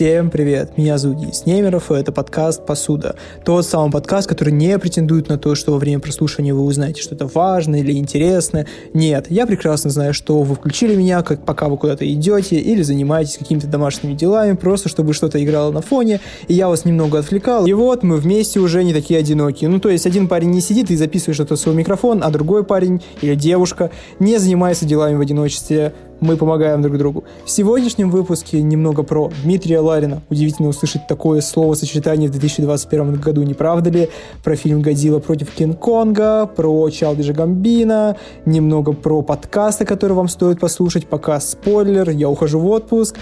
Всем привет, меня зовут Денис Немеров, и это подкаст «Посуда». Тот самый подкаст, который не претендует на то, что во время прослушивания вы узнаете что-то важное или интересное. Нет, я прекрасно знаю, что вы включили меня, как пока вы куда-то идете или занимаетесь какими-то домашними делами, просто чтобы что-то играло на фоне, и я вас немного отвлекал. И вот мы вместе уже не такие одинокие. Ну, то есть один парень не сидит и записывает что-то в свой микрофон, а другой парень или девушка не занимается делами в одиночестве мы помогаем друг другу. В сегодняшнем выпуске немного про Дмитрия Ларина. Удивительно услышать такое словосочетание в 2021 году, не правда ли? Про фильм «Годзилла против Кинг-Конга», про Чалдижа Гамбина, немного про подкасты, которые вам стоит послушать, пока спойлер, я ухожу в отпуск,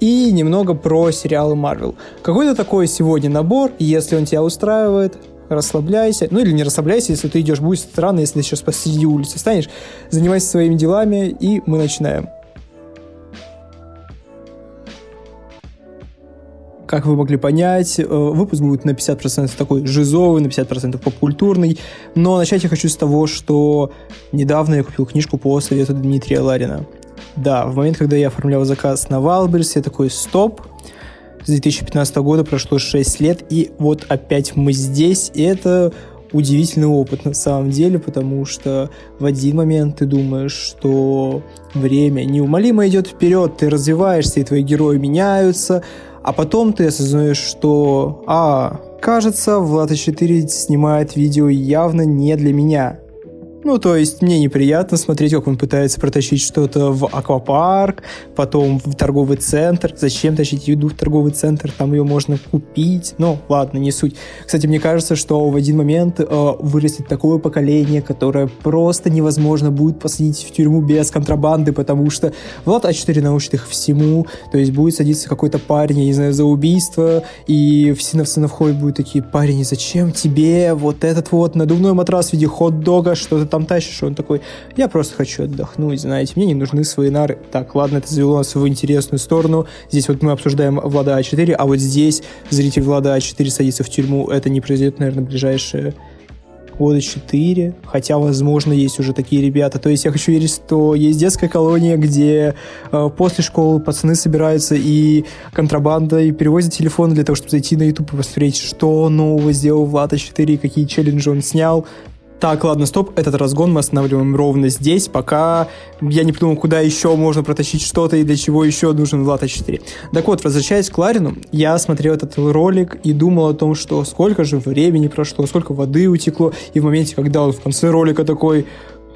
и немного про сериалы Марвел. Какой-то такой сегодня набор, если он тебя устраивает, расслабляйся. Ну или не расслабляйся, если ты идешь. Будет странно, если ты сейчас посреди улицы станешь. Занимайся своими делами, и мы начинаем. Как вы могли понять, э, выпуск будет на 50% такой жизовый, на 50% попкультурный. Но начать я хочу с того, что недавно я купил книжку по совету Дмитрия Ларина. Да, в момент, когда я оформлял заказ на Wildberries, я такой, стоп, с 2015 года прошло 6 лет, и вот опять мы здесь, и это удивительный опыт на самом деле, потому что в один момент ты думаешь, что время неумолимо идет вперед, ты развиваешься, и твои герои меняются, а потом ты осознаешь, что, а, кажется, Влад 4 снимает видео явно не для меня. Ну, то есть мне неприятно смотреть, как он пытается протащить что-то в аквапарк, потом в торговый центр. Зачем тащить еду в торговый центр? Там ее можно купить. Ну, ладно, не суть. Кстати, мне кажется, что в один момент э, вырастет такое поколение, которое просто невозможно будет посадить в тюрьму без контрабанды, потому что Влад А4 научит их всему. То есть будет садиться какой-то парень, я не знаю, за убийство, и все на сцену входят будут такие, парень, зачем тебе вот этот вот надувной матрас в виде хот-дога, что-то там тащишь, он такой, я просто хочу отдохнуть, знаете, мне не нужны свои нары. Так, ладно, это завело нас в интересную сторону. Здесь вот мы обсуждаем Влада А4, а вот здесь зритель Влада А4 садится в тюрьму. Это не произойдет, наверное, в ближайшие года 4, хотя, возможно, есть уже такие ребята. То есть я хочу верить, что есть детская колония, где э, после школы пацаны собираются и контрабанда, и перевозят телефоны для того, чтобы зайти на YouTube и посмотреть, что нового сделал Влад А4, какие челленджи он снял, так, ладно, стоп, этот разгон мы останавливаем ровно здесь, пока я не придумал, куда еще можно протащить что-то и для чего еще нужен Влад А4. Так вот, возвращаясь к Ларину, я смотрел этот ролик и думал о том, что сколько же времени прошло, сколько воды утекло, и в моменте, когда он в конце ролика такой,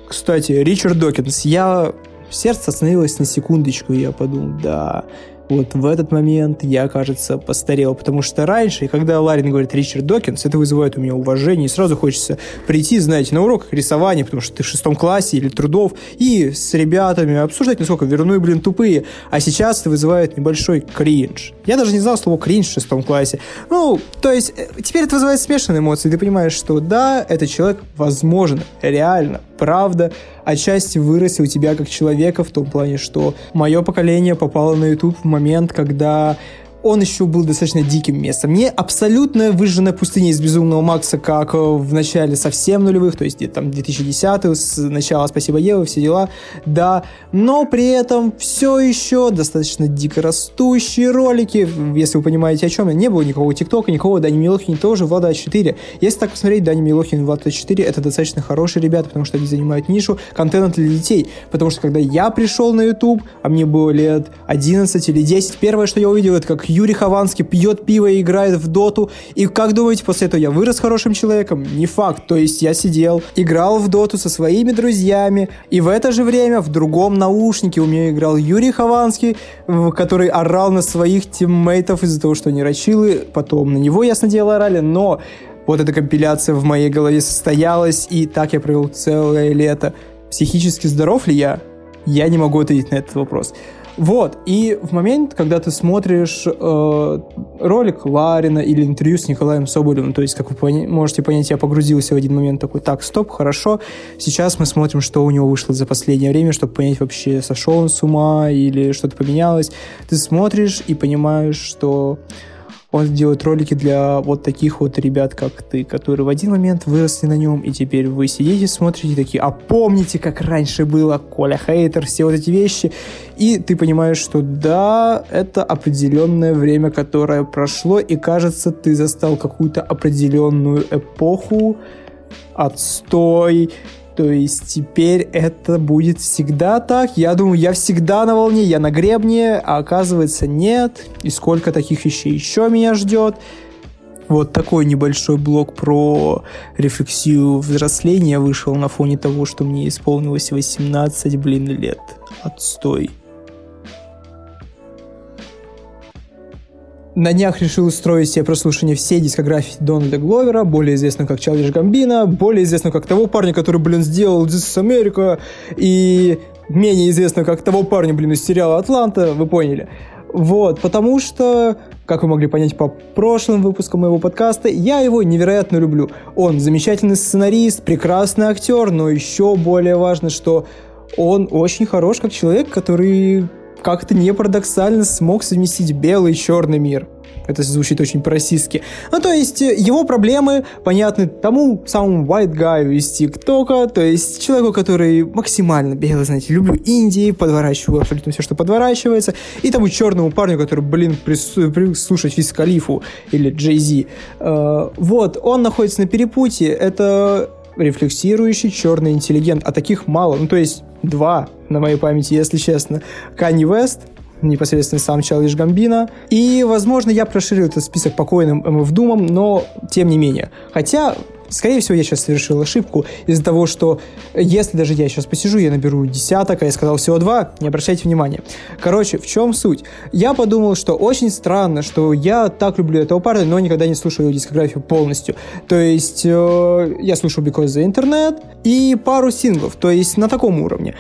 кстати, Ричард Докинс, я сердце остановилось на секундочку, и я подумал, да, вот в этот момент я, кажется, постарел, потому что раньше, когда Ларин говорит Ричард Докинс, это вызывает у меня уважение, и сразу хочется прийти, знаете, на урок рисования, потому что ты в шестом классе или трудов, и с ребятами обсуждать, насколько верну блин, тупые. А сейчас это вызывает небольшой кринж. Я даже не знал слово кринж в шестом классе. Ну, то есть, э, теперь это вызывает смешанные эмоции. Ты понимаешь, что да, этот человек, возможно, реально, правда, отчасти вырастил тебя как человека в том плане, что мое поколение попало на YouTube в момент, когда он еще был достаточно диким местом. Не абсолютно выжженная пустыня из Безумного Макса, как э, в начале совсем нулевых, то есть где-то там 2010 с начала «Спасибо, Ева», все дела, да, но при этом все еще достаточно дико растущие ролики, если вы понимаете, о чем я. Не было никакого ТикТока, никакого Дани Милохина, тоже Влада 4. Если так посмотреть, Дани Милохин и Влада 4 это достаточно хорошие ребята, потому что они занимают нишу контента для детей. Потому что когда я пришел на YouTube, а мне было лет 11 или 10, первое, что я увидел, это как Юрий Хованский пьет пиво и играет в доту. И как думаете, после этого я вырос хорошим человеком? Не факт. То есть я сидел, играл в доту со своими друзьями, и в это же время в другом наушнике у меня играл Юрий Хованский, который орал на своих тиммейтов из-за того, что они рачилы. Потом на него, ясно дело, орали, но вот эта компиляция в моей голове состоялась, и так я провел целое лето. Психически здоров ли я? Я не могу ответить на этот вопрос. Вот, и в момент, когда ты смотришь э, ролик Ларина или интервью с Николаем Соболевым, то есть, как вы пони- можете понять, я погрузился в один момент такой, так, стоп, хорошо, сейчас мы смотрим, что у него вышло за последнее время, чтобы понять вообще, сошел он с ума или что-то поменялось. Ты смотришь и понимаешь, что он делает ролики для вот таких вот ребят, как ты, которые в один момент выросли на нем, и теперь вы сидите, смотрите такие, а помните, как раньше было, Коля Хейтер, все вот эти вещи, и ты понимаешь, что да, это определенное время, которое прошло, и кажется, ты застал какую-то определенную эпоху, отстой, то есть теперь это будет всегда так. Я думаю, я всегда на волне, я на гребне, а оказывается нет. И сколько таких вещей еще меня ждет. Вот такой небольшой блок про рефлексию взросления вышел на фоне того, что мне исполнилось 18, блин, лет. Отстой. На днях решил устроить себе прослушивание всей дискографии Дональда Гловера, более известного как Чарльз Гамбина, более известного как того парня, который, блин, сделал This is America, и менее известного как того парня, блин, из сериала «Атланта», вы поняли. Вот, потому что, как вы могли понять по прошлым выпускам моего подкаста, я его невероятно люблю. Он замечательный сценарист, прекрасный актер, но еще более важно, что он очень хорош как человек, который как-то не парадоксально смог совместить белый и черный мир. Это звучит очень по-российски. Ну, то есть, э, его проблемы понятны тому самому white guy из ТикТока, то есть, человеку, который максимально белый, знаете, люблю Индии, подворачиваю абсолютно все, что подворачивается, и тому черному парню, который, блин, прислушать Физ Калифу или Джей Зи. Э, вот, он находится на перепутье, это рефлексирующий черный интеллигент, а таких мало. Ну, то есть два на моей памяти, если честно. Канни Вест, непосредственно сам Чарльз Гамбина. И, возможно, я проширил этот список покойным МФ Думом, но тем не менее. Хотя Скорее всего, я сейчас совершил ошибку из-за того, что если даже я сейчас посижу, я наберу десяток, а я сказал всего два, не обращайте внимания. Короче, в чем суть? Я подумал, что очень странно, что я так люблю этого парня, но никогда не слушаю его дискографию полностью. То есть э, я слушал Because the Internet и пару синглов, то есть на таком уровне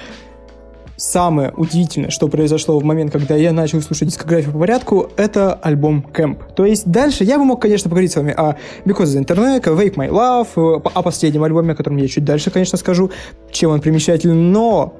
самое удивительное, что произошло в момент, когда я начал слушать дискографию по порядку, это альбом Camp. То есть дальше я бы мог, конечно, поговорить с вами о Because the Internet, Wake My Love, о последнем альбоме, о котором я чуть дальше, конечно, скажу, чем он примечателен, но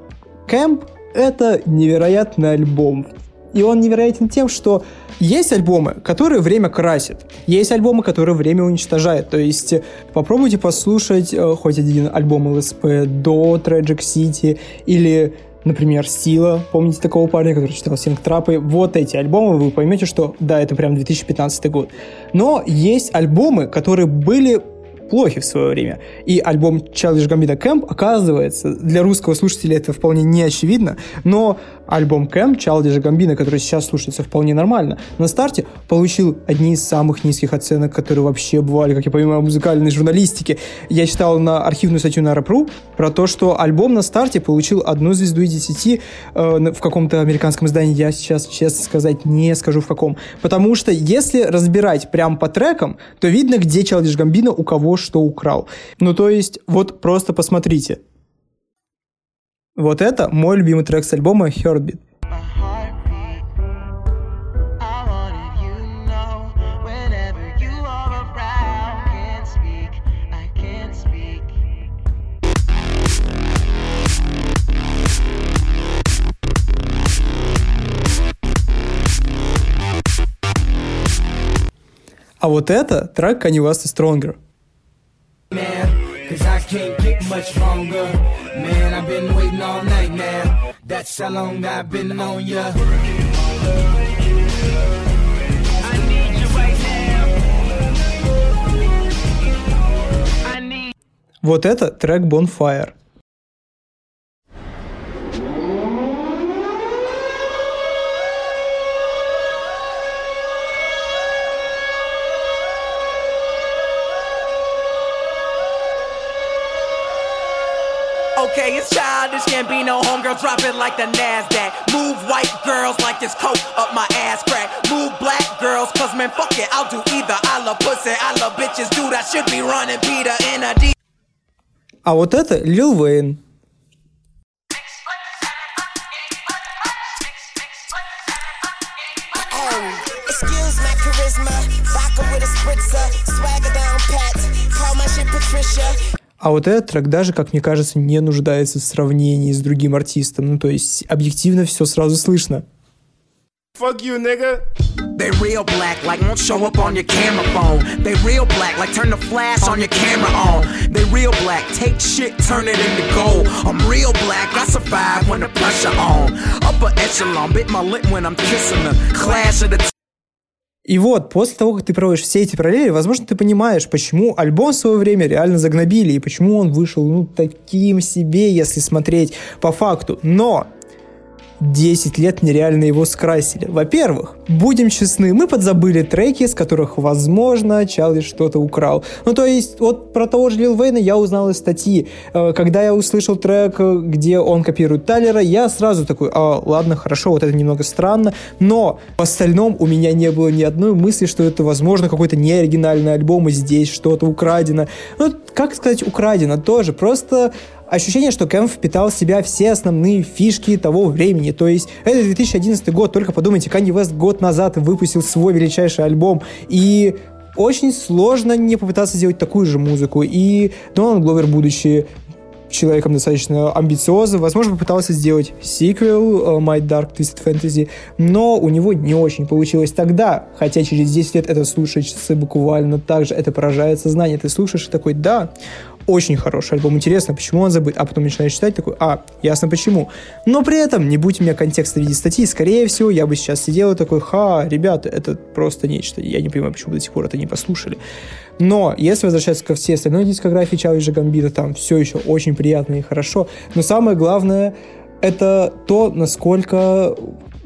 Camp — это невероятный альбом. И он невероятен тем, что есть альбомы, которые время красит, есть альбомы, которые время уничтожает. То есть попробуйте послушать э, хоть один альбом ЛСП до Tragic City или например, Сила, помните такого парня, который читал Синг Трапы, вот эти альбомы, вы поймете, что да, это прям 2015 год. Но есть альбомы, которые были плохи в свое время. И альбом Childish Gambino Camp, оказывается, для русского слушателя это вполне не очевидно, но альбом Camp Childish Gambino, который сейчас слушается вполне нормально, на старте получил одни из самых низких оценок, которые вообще бывали, как я понимаю, в музыкальной журналистике. Я читал на архивную статью на Рапру про то, что альбом на старте получил одну звезду из десяти э, в каком-то американском издании, я сейчас, честно сказать, не скажу в каком. Потому что если разбирать прям по трекам, то видно, где Childish Gambino у кого что украл. Ну, то есть, вот просто посмотрите. Вот это мой любимый трек с альбома Heartbeat. А вот это трек Kanye West Stronger. Cause I can't get much longer. Man, I've been waiting all night now. That's how long I've been on ya. Вот это трек Bonfire. no homegirl, drop it like the NASDAQ. Move white girls like this coat up my ass crack. Move black girls, cause man, fuck it, I'll do either. I love pussy, I love bitches, dude, I should be running Peter in a D. А вот это Лил Вейн. Excuse my charisma, vodka with a spritzer, swagger down pat, call my shit Patricia. А вот этот трек даже, как мне кажется, не нуждается в сравнении с другим артистом. Ну, то есть, объективно все сразу слышно. Fuck you, nigga. They real black, like won't show up on your camera phone. They real black, like turn the flash on your camera on. They real black, take shit, turn it into gold. I'm real black, I survive when the pressure on. Upper echelon, bit my lip when I'm kissing the clash of the И вот, после того, как ты проводишь все эти параллели, возможно, ты понимаешь, почему альбом в свое время реально загнобили, и почему он вышел, ну, таким себе, если смотреть по факту. Но 10 лет нереально его скрасили. Во-первых, будем честны, мы подзабыли треки, с которых, возможно, Чарли что-то украл. Ну, то есть, вот про того же Лил Вейна я узнал из статьи. Э, когда я услышал трек, где он копирует Тайлера, я сразу такой, а, ладно, хорошо, вот это немного странно, но в остальном у меня не было ни одной мысли, что это, возможно, какой-то неоригинальный альбом, и здесь что-то украдено. Ну, как сказать украдено тоже, просто ощущение, что Кэмп впитал в себя все основные фишки того времени. То есть это 2011 год, только подумайте, Канни Вест год назад выпустил свой величайший альбом, и очень сложно не попытаться сделать такую же музыку. И Дональд Гловер, будучи человеком достаточно амбициозным, возможно, попытался сделать сиквел uh, My Dark Twisted Fantasy, но у него не очень получилось тогда, хотя через 10 лет это слушается буквально так же, это поражает сознание. Ты слушаешь и такой, да, очень хороший альбом, интересно, почему он забыт, а потом начинаешь читать, такой, а, ясно почему. Но при этом, не будь у меня контекста в виде статьи, скорее всего, я бы сейчас сидел и такой, ха, ребята, это просто нечто, я не понимаю, почему до сих пор это не послушали. Но если возвращаться ко всей остальной дискографии Чарльза Гамбита, там все еще очень приятно и хорошо. Но самое главное, это то, насколько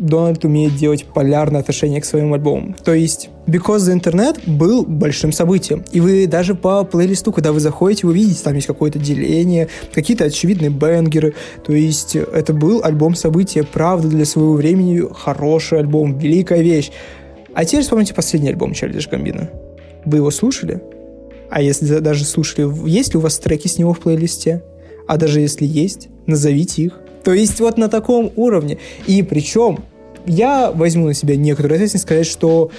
Дональд умеет делать полярное отношение к своим альбомам. То есть Because the Internet был большим событием. И вы даже по плейлисту, когда вы заходите, вы видите, там есть какое-то деление, какие-то очевидные бенгеры. То есть это был альбом события, правда, для своего времени хороший альбом, великая вещь. А теперь вспомните последний альбом Чарльза Гамбина. Вы его слушали? А если даже слушали, есть ли у вас треки с него в плейлисте? А даже если есть, назовите их. То есть вот на таком уровне. И причем я возьму на себя некоторую ответственность сказать, что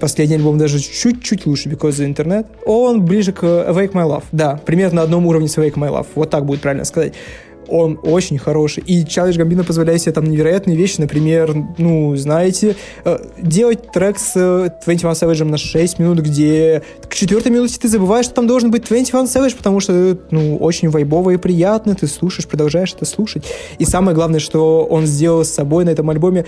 последний альбом даже чуть-чуть лучше, Because the Internet. Он ближе к Awake My Love. Да, примерно на одном уровне с Awake My Love. Вот так будет правильно сказать он очень хороший. И Чарльз Гамбино позволяет себе там невероятные вещи, например, ну, знаете, э, делать трек с 21 э, Savage на 6 минут, где к четвертой минуте ты забываешь, что там должен быть 21 Savage, потому что, ну, очень вайбово и приятно, ты слушаешь, продолжаешь это слушать. И самое главное, что он сделал с собой на этом альбоме,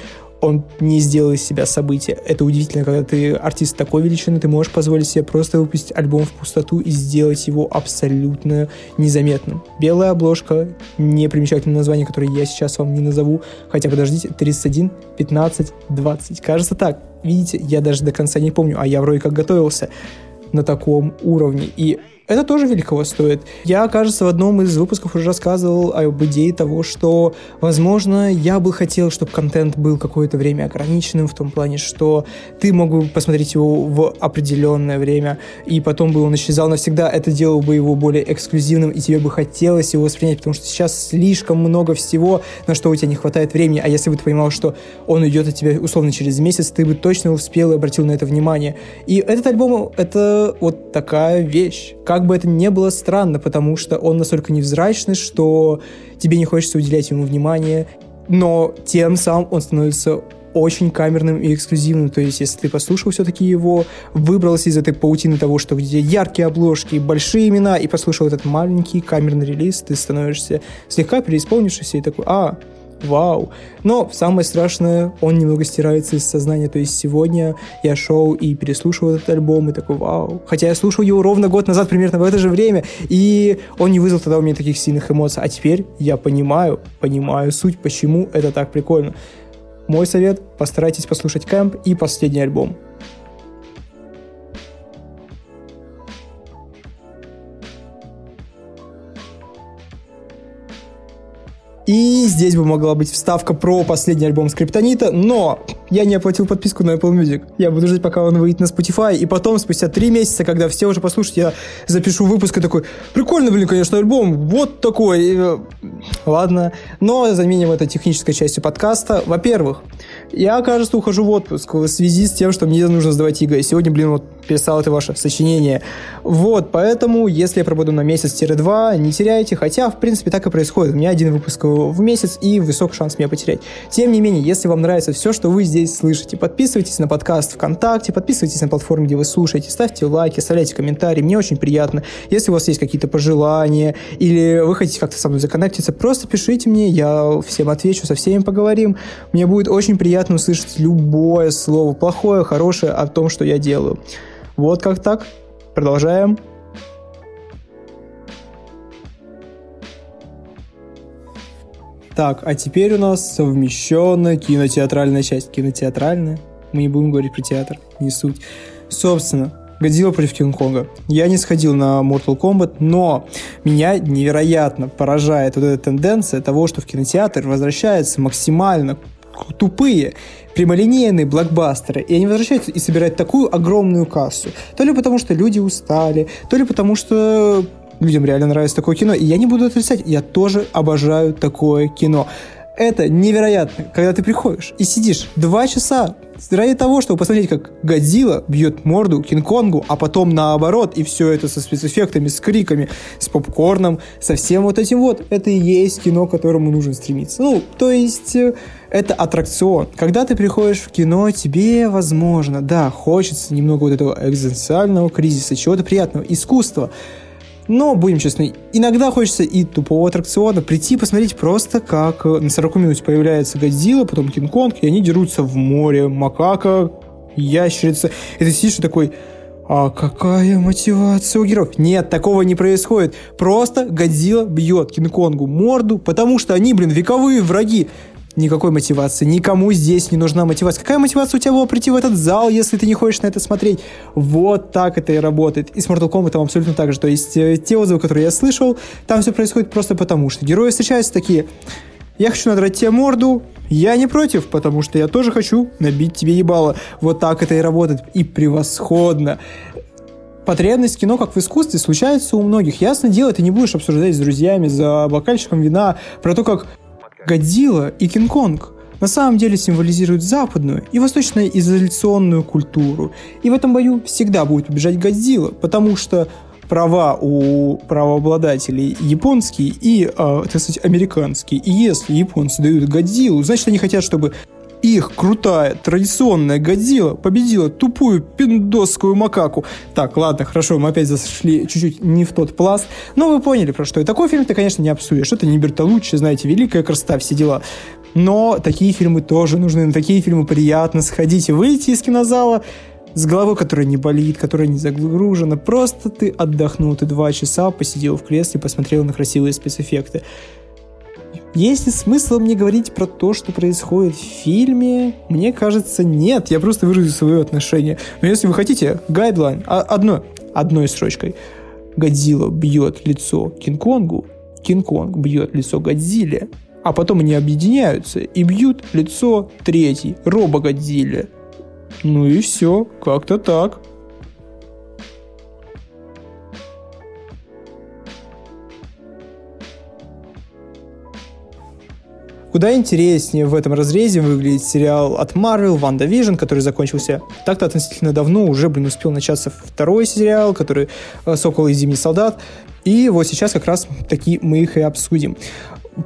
он не сделал из себя события. Это удивительно, когда ты артист такой величины, ты можешь позволить себе просто выпустить альбом в пустоту и сделать его абсолютно незаметным. Белая обложка, непримечательное название, которое я сейчас вам не назову, хотя подождите, 31, 15, 20, кажется так. Видите, я даже до конца не помню, а я вроде как готовился на таком уровне. И это тоже великого стоит. Я, кажется, в одном из выпусков уже рассказывал об идее того, что, возможно, я бы хотел, чтобы контент был какое-то время ограниченным, в том плане, что ты мог бы посмотреть его в определенное время, и потом бы он исчезал навсегда. Это делало бы его более эксклюзивным, и тебе бы хотелось его воспринять, потому что сейчас слишком много всего, на что у тебя не хватает времени. А если бы ты понимал, что он уйдет от тебя условно через месяц, ты бы точно успел и обратил на это внимание. И этот альбом — это вот такая вещь. Как бы это ни было странно, потому что он настолько невзрачный, что тебе не хочется уделять ему внимание, но тем самым он становится очень камерным и эксклюзивным. То есть, если ты послушал все-таки его, выбрался из этой паутины того, что где яркие обложки, большие имена, и послушал этот маленький камерный релиз, ты становишься слегка переисполнившийся и такой, а, вау. Но самое страшное, он немного стирается из сознания. То есть сегодня я шел и переслушивал этот альбом, и такой, вау. Хотя я слушал его ровно год назад, примерно в это же время, и он не вызвал тогда у меня таких сильных эмоций. А теперь я понимаю, понимаю суть, почему это так прикольно. Мой совет – постарайтесь послушать Кэмп и последний альбом. И здесь бы могла быть вставка про последний альбом Скриптонита, но я не оплатил подписку на Apple Music. Я буду ждать, пока он выйдет на Spotify, и потом, спустя три месяца, когда все уже послушают, я запишу выпуск и такой, прикольно, блин, конечно, альбом, вот такой. Э, ладно, но заменим это технической частью подкаста. Во-первых, я, кажется, ухожу в отпуск в связи с тем, что мне нужно сдавать ЕГЭ. Сегодня, блин, вот писал это ваше сочинение. Вот, поэтому, если я пробуду на месяц-два, не теряйте, хотя, в принципе, так и происходит. У меня один выпуск в месяц и высок шанс меня потерять. Тем не менее, если вам нравится все, что вы здесь слышите, подписывайтесь на подкаст ВКонтакте, подписывайтесь на платформе, где вы слушаете, ставьте лайки, оставляйте комментарии, мне очень приятно. Если у вас есть какие-то пожелания или вы хотите как-то со мной законнектиться, просто пишите мне, я всем отвечу, со всеми поговорим. Мне будет очень приятно услышать любое слово, плохое, хорошее о том, что я делаю. Вот как так. Продолжаем. Так, а теперь у нас совмещенная кинотеатральная часть. Кинотеатральная? Мы не будем говорить про театр, не суть. Собственно, Годзилла против Кинг-Конга. Я не сходил на Mortal Kombat, но меня невероятно поражает вот эта тенденция того, что в кинотеатр возвращаются максимально тупые, прямолинейные блокбастеры, и они возвращаются и собирают такую огромную кассу. То ли потому, что люди устали, то ли потому, что людям реально нравится такое кино. И я не буду отрицать, я тоже обожаю такое кино. Это невероятно, когда ты приходишь и сидишь два часа ради того, чтобы посмотреть, как Годзилла бьет морду Кинг-Конгу, а потом наоборот, и все это со спецэффектами, с криками, с попкорном, со всем вот этим вот. Это и есть кино, к которому нужно стремиться. Ну, то есть, э, это аттракцион. Когда ты приходишь в кино, тебе, возможно, да, хочется немного вот этого экзистенциального кризиса, чего-то приятного, искусства. Но, будем честны, иногда хочется и тупого аттракциона прийти посмотреть просто, как э, на 40 минут появляется Годзилла, потом Кинг-Конг, и они дерутся в море, макака, ящерица. И ты сидишь и такой, а какая мотивация у героев? Нет, такого не происходит. Просто Годзилла бьет Кинг-Конгу морду, потому что они, блин, вековые враги никакой мотивации. Никому здесь не нужна мотивация. Какая мотивация у тебя была прийти в этот зал, если ты не хочешь на это смотреть? Вот так это и работает. И с Mortal Kombat там абсолютно так же. То есть э, те отзывы, которые я слышал, там все происходит просто потому, что герои встречаются такие, я хочу надрать тебе морду, я не против, потому что я тоже хочу набить тебе ебало. Вот так это и работает. И превосходно. Потребность кино, как в искусстве, случается у многих. Ясно дело, ты не будешь обсуждать с друзьями за бокальчиком вина про то, как Годзилла и Кинг-Конг на самом деле символизируют западную и восточно-изоляционную культуру. И в этом бою всегда будет побежать Годзилла, потому что права у правообладателей японские и, э, так сказать, американские. И если японцы дают Годзиллу, значит, они хотят, чтобы их крутая традиционная Годзилла победила тупую пиндосскую макаку. Так, ладно, хорошо, мы опять зашли чуть-чуть не в тот пласт, но вы поняли про что. И такой фильм ты, конечно, не обсудишь. Это не Бертолуччи, знаете, великая красота, все дела. Но такие фильмы тоже нужны, на такие фильмы приятно сходить и выйти из кинозала с головой, которая не болит, которая не загружена. Просто ты отдохнул, ты два часа посидел в кресле, посмотрел на красивые спецэффекты. Есть ли смысл мне говорить про то, что происходит в фильме? Мне кажется, нет. Я просто выразил свое отношение. Но если вы хотите, гайдлайн, а, одно, одной строчкой. Годзилла бьет лицо Кинг-Конгу, Кинг-Конг бьет лицо Годзилле, а потом они объединяются и бьют лицо третий, Робо-Годзилле. Ну и все, как-то так. Куда интереснее в этом разрезе выглядит сериал от Marvel WandaVision, который закончился так-то относительно давно, уже, блин, успел начаться второй сериал, который э, «Сокол и Зимний солдат», и вот сейчас как раз таки мы их и обсудим.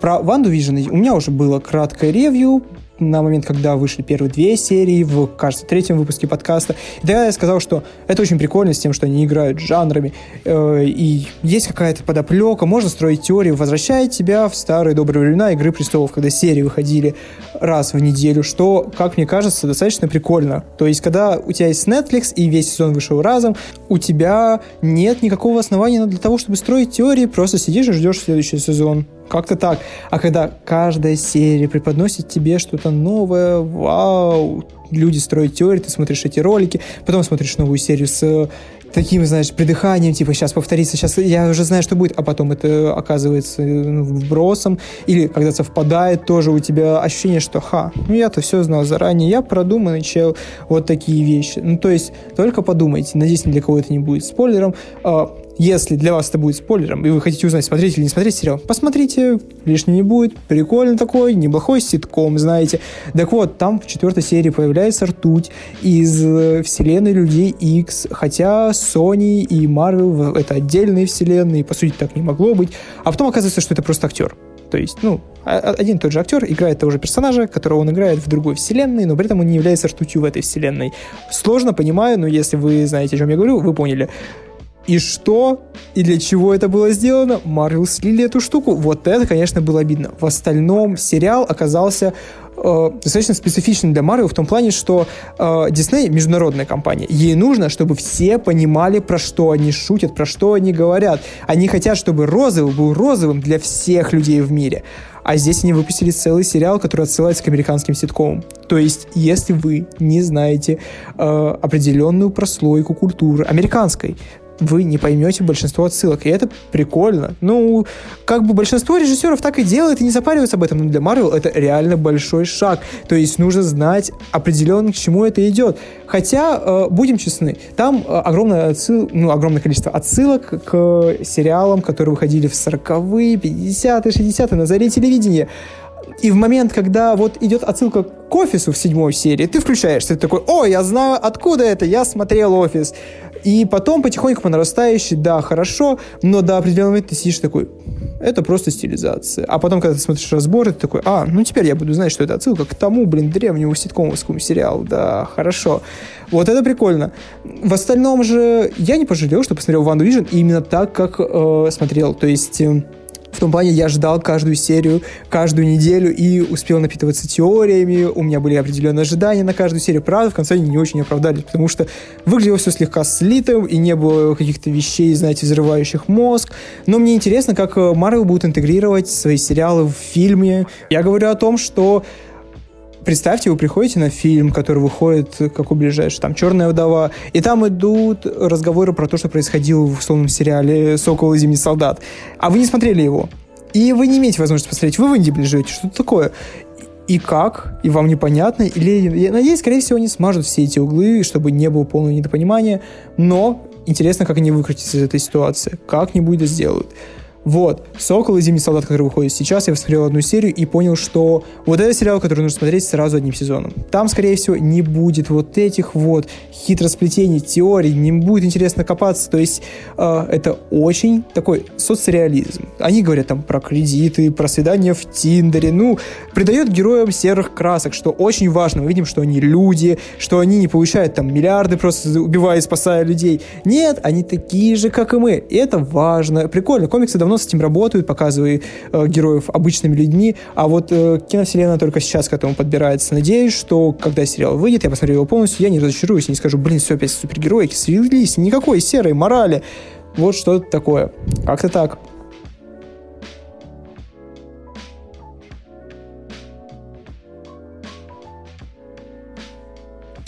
Про Ванду Vision у меня уже было краткое ревью, на момент, когда вышли первые две серии, в, кажется, третьем выпуске подкаста. И тогда я сказал, что это очень прикольно с тем, что они играют жанрами, э, и есть какая-то подоплека, можно строить теорию, возвращает тебя в старые добрые времена Игры престолов, когда серии выходили раз в неделю, что, как мне кажется, достаточно прикольно. То есть, когда у тебя есть Netflix и весь сезон вышел разом, у тебя нет никакого основания для того, чтобы строить теории, просто сидишь и ждешь следующий сезон. Как-то так. А когда каждая серия преподносит тебе что-то новое, вау, люди строят теории, ты смотришь эти ролики, потом смотришь новую серию с таким, знаешь, придыханием, типа, сейчас повторится, сейчас я уже знаю, что будет, а потом это оказывается ну, вбросом, или когда совпадает, тоже у тебя ощущение, что, ха, ну я-то все знал заранее, я продуманный чел, вот такие вещи. Ну, то есть, только подумайте, надеюсь, ни для кого это не будет спойлером, а, Если для вас это будет спойлером, и вы хотите узнать, смотреть или не смотреть сериал, посмотрите, лишнего не будет. Прикольно такой, неплохой ситком, знаете. Так вот, там в четвертой серии появляется ртуть из э, вселенной Людей X, хотя Sony и Marvel это отдельные вселенные, по сути, так не могло быть. А потом оказывается, что это просто актер. То есть, ну, один и тот же актер играет того же персонажа, которого он играет в другой вселенной, но при этом он не является ртутью в этой вселенной. Сложно, понимаю, но если вы знаете, о чем я говорю, вы поняли. И что? И для чего это было сделано? Марвел слили эту штуку. Вот это, конечно, было обидно. В остальном сериал оказался э, достаточно специфичным для Марвел в том плане, что э, Disney международная компания. Ей нужно, чтобы все понимали, про что они шутят, про что они говорят. Они хотят, чтобы розовый был розовым для всех людей в мире. А здесь они выпустили целый сериал, который отсылается к американским ситкомам. То есть, если вы не знаете э, определенную прослойку культуры американской, вы не поймете большинство отсылок. И это прикольно. Ну, как бы большинство режиссеров так и делает и не запариваются об этом. Но для Марвел это реально большой шаг. То есть нужно знать определенно, к чему это идет. Хотя, э, будем честны, там э, огромное, отсыл, ну, огромное количество отсылок к сериалам, которые выходили в 40-е, 50-е, 60-е на заре телевидения. И в момент, когда вот идет отсылка к офису в седьмой серии, ты включаешься, ты такой, о, я знаю, откуда это, я смотрел офис. И потом потихоньку по нарастающей, да, хорошо, но до определенного момента ты сидишь такой, это просто стилизация. А потом, когда ты смотришь разборы, ты такой, а, ну теперь я буду знать, что это отсылка к тому, блин, древнему ситкомовскому сериалу, да, хорошо. Вот это прикольно. В остальном же я не пожалел, что посмотрел Ван Vision именно так, как э, смотрел. То есть... Э, в том плане я ждал каждую серию, каждую неделю и успел напитываться теориями, у меня были определенные ожидания на каждую серию. Правда, в конце они не очень оправдались, потому что выглядело все слегка слитым, и не было каких-то вещей, знаете, взрывающих мозг. Но мне интересно, как Марвел будет интегрировать свои сериалы в фильме. Я говорю о том, что представьте, вы приходите на фильм, который выходит, как у ближайшего, там, «Черная вдова», и там идут разговоры про то, что происходило в условном сериале «Сокол и зимний солдат», а вы не смотрели его. И вы не имеете возможности посмотреть, вы в Индии живете, что-то такое. И как? И вам непонятно? Или, я надеюсь, скорее всего, они смажут все эти углы, чтобы не было полного недопонимания, но интересно, как они выкрутятся из этой ситуации, как-нибудь это сделают. Вот, «Сокол» и «Зимний солдат», который выходит сейчас, я посмотрел одну серию и понял, что вот это сериал, который нужно смотреть сразу одним сезоном. Там, скорее всего, не будет вот этих вот хитросплетений, теорий, не будет интересно копаться. То есть э, это очень такой соцреализм. Они говорят там про кредиты, про свидания в Тиндере, ну, придает героям серых красок, что очень важно. Мы видим, что они люди, что они не получают там миллиарды просто убивая и спасая людей. Нет, они такие же, как и мы. И это важно. Прикольно. Комиксы давно давно с этим работают, показывая э, героев обычными людьми, а вот э, киновселенная только сейчас к этому подбирается. Надеюсь, что когда сериал выйдет, я посмотрю его полностью, я не разочаруюсь не скажу, блин, все, опять супергероики свелись, никакой серой морали. Вот что-то такое. Как-то так.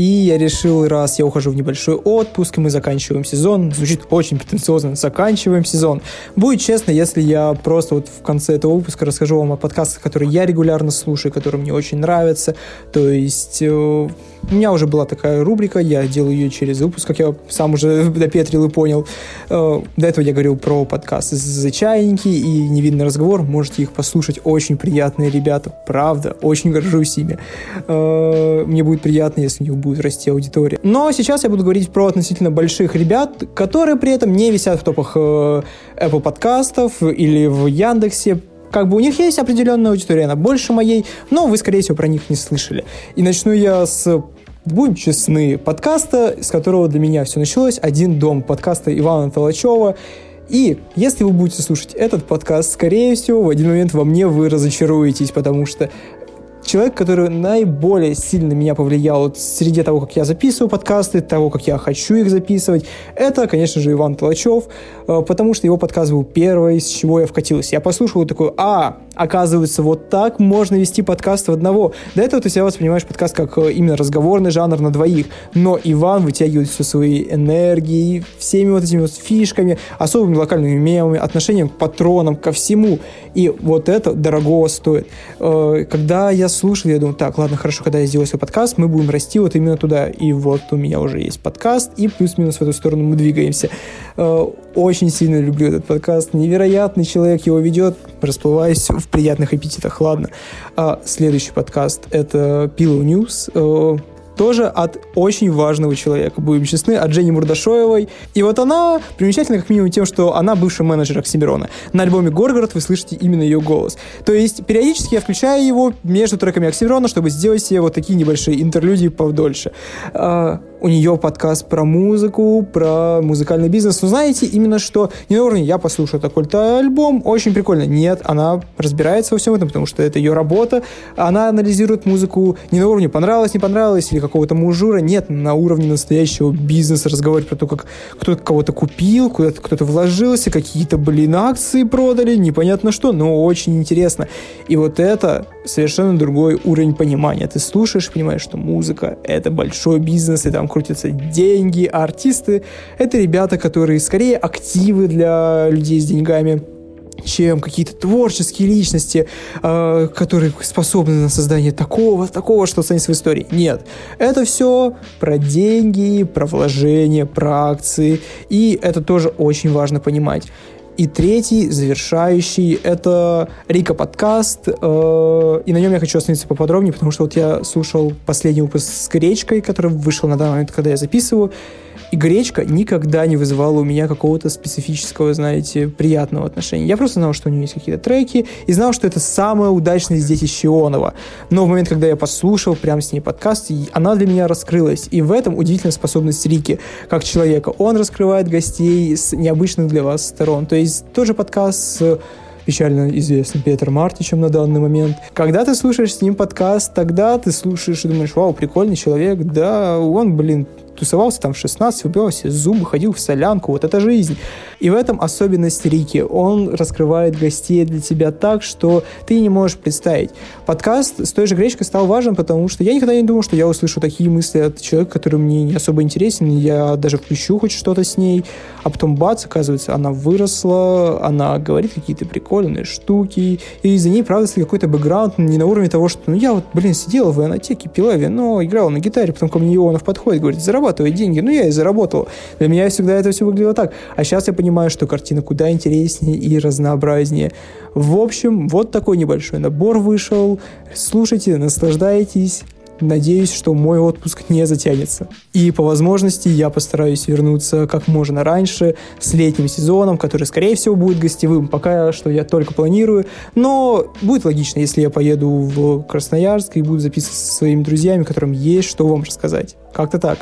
И я решил, раз я ухожу в небольшой отпуск, и мы заканчиваем сезон, звучит очень претенциозно, заканчиваем сезон. Будет честно, если я просто вот в конце этого выпуска расскажу вам о подкастах, которые я регулярно слушаю, которые мне очень нравятся. То есть э, у меня уже была такая рубрика, я делаю ее через выпуск, как я сам уже допетрил и понял. Э, до этого я говорил про подкасты «За чайники» и «Невидный разговор». Можете их послушать. Очень приятные ребята, правда. Очень горжусь ими. Э, мне будет приятно, если у них будет расти аудитория. Но сейчас я буду говорить про относительно больших ребят, которые при этом не висят в топах э, Apple подкастов или в Яндексе, как бы у них есть определенная аудитория, она больше моей, но вы, скорее всего, про них не слышали. И начну я с Будем честны, подкаста, с которого для меня все началось, «Один дом», подкаста Ивана Толачева. И если вы будете слушать этот подкаст, скорее всего, в один момент во мне вы разочаруетесь, потому что человек, который наиболее сильно меня повлиял вот, среди того, как я записываю подкасты, того, как я хочу их записывать, это, конечно же, Иван Толачев, э, потому что его подкаст был первый, с чего я вкатился. Я послушал такой, а, оказывается, вот так можно вести подкаст в одного. До этого ты себя воспринимаешь подкаст как э, именно разговорный жанр на двоих, но Иван вытягивает все свои энергии, всеми вот этими вот фишками, особыми локальными мемами, отношением к патронам, ко всему. И вот это дорогого стоит. Э, когда я слушал, я думаю, так, ладно, хорошо, когда я сделаю свой подкаст, мы будем расти вот именно туда. И вот у меня уже есть подкаст, и плюс-минус в эту сторону мы двигаемся. Э, очень сильно люблю этот подкаст. Невероятный человек его ведет. Расплываюсь в приятных аппетитах. Ладно. А следующий подкаст — это Pillow News э, тоже от очень важного человека, будем честны, от Жени Мурдашоевой. И вот она примечательна как минимум тем, что она бывший менеджер Оксимирона. На альбоме «Горгород» вы слышите именно ее голос. То есть периодически я включаю его между треками Оксимирона, чтобы сделать себе вот такие небольшие интерлюдии подольше. У нее подкаст про музыку, про музыкальный бизнес. Но знаете, именно что не на уровне «я послушал такой-то альбом, очень прикольно». Нет, она разбирается во всем этом, потому что это ее работа. Она анализирует музыку не на уровне «понравилось, не понравилось» или какого-то мужура. Нет, на уровне настоящего бизнеса разговаривать про то, как кто-то кого-то купил, куда-то кто-то вложился, какие-то, блин, акции продали, непонятно что, но очень интересно. И вот это совершенно другой уровень понимания. Ты слушаешь, понимаешь, что музыка — это большой бизнес, и там крутятся деньги, а артисты — это ребята, которые скорее активы для людей с деньгами, чем какие-то творческие личности, э, которые способны на создание такого, такого, что останется в истории. Нет. Это все про деньги, про вложения, про акции. И это тоже очень важно понимать. И третий, завершающий, это Рика подкаст, э, и на нем я хочу остановиться поподробнее, потому что вот я слушал последний выпуск с Гречкой, который вышел на данный момент, когда я записываю, и гречка никогда не вызывала у меня какого-то специфического, знаете, приятного отношения. Я просто знал, что у нее есть какие-то треки, и знал, что это самое удачное здесь из Чионова. Но в момент, когда я послушал прям с ней подкаст, она для меня раскрылась. И в этом удивительная способность Рики, как человека. Он раскрывает гостей с необычных для вас сторон. То есть тоже подкаст с печально известным Петр Мартичем на данный момент. Когда ты слушаешь с ним подкаст, тогда ты слушаешь и думаешь, вау, прикольный человек, да, он, блин, тусовался там в 16, выбивал себе зубы, ходил в солянку, вот это жизнь. И в этом особенность Рики. Он раскрывает гостей для тебя так, что ты не можешь представить. Подкаст с той же гречкой стал важен, потому что я никогда не думал, что я услышу такие мысли от человека, который мне не особо интересен, я даже включу хоть что-то с ней, а потом бац, оказывается, она выросла, она говорит какие-то прикольные штуки, и за ней, правда, какой-то бэкграунд не на уровне того, что, ну, я вот, блин, сидела в инотеке, пила вино, играла на гитаре, потом ко мне Ионов подходит, говорит, зарабатывай деньги, ну, я и заработал. Для меня всегда это все выглядело так. А сейчас я понимаю, что картина куда интереснее и разнообразнее. В общем, вот такой небольшой набор вышел. Слушайте, наслаждайтесь. Надеюсь, что мой отпуск не затянется. И по возможности я постараюсь вернуться как можно раньше с летним сезоном, который, скорее всего, будет гостевым. Пока что я только планирую. Но будет логично, если я поеду в Красноярск и буду записывать со своими друзьями, которым есть что вам рассказать. Как-то так.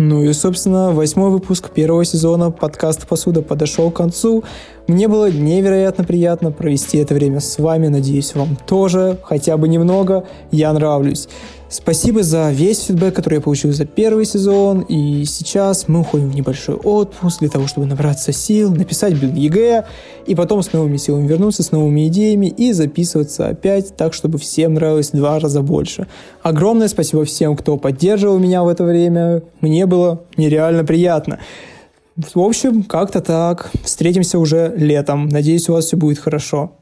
Ну и, собственно, восьмой выпуск первого сезона подкаста «Посуда» подошел к концу. Мне было невероятно приятно провести это время с вами. Надеюсь, вам тоже, хотя бы немного. Я нравлюсь. Спасибо за весь фидбэк, который я получил за первый сезон. И сейчас мы уходим в небольшой отпуск для того, чтобы набраться сил, написать блин, ЕГЭ, и потом с новыми силами вернуться, с новыми идеями и записываться опять так, чтобы всем нравилось в два раза больше. Огромное спасибо всем, кто поддерживал меня в это время. Мне было нереально приятно. В общем, как-то так. Встретимся уже летом. Надеюсь, у вас все будет хорошо.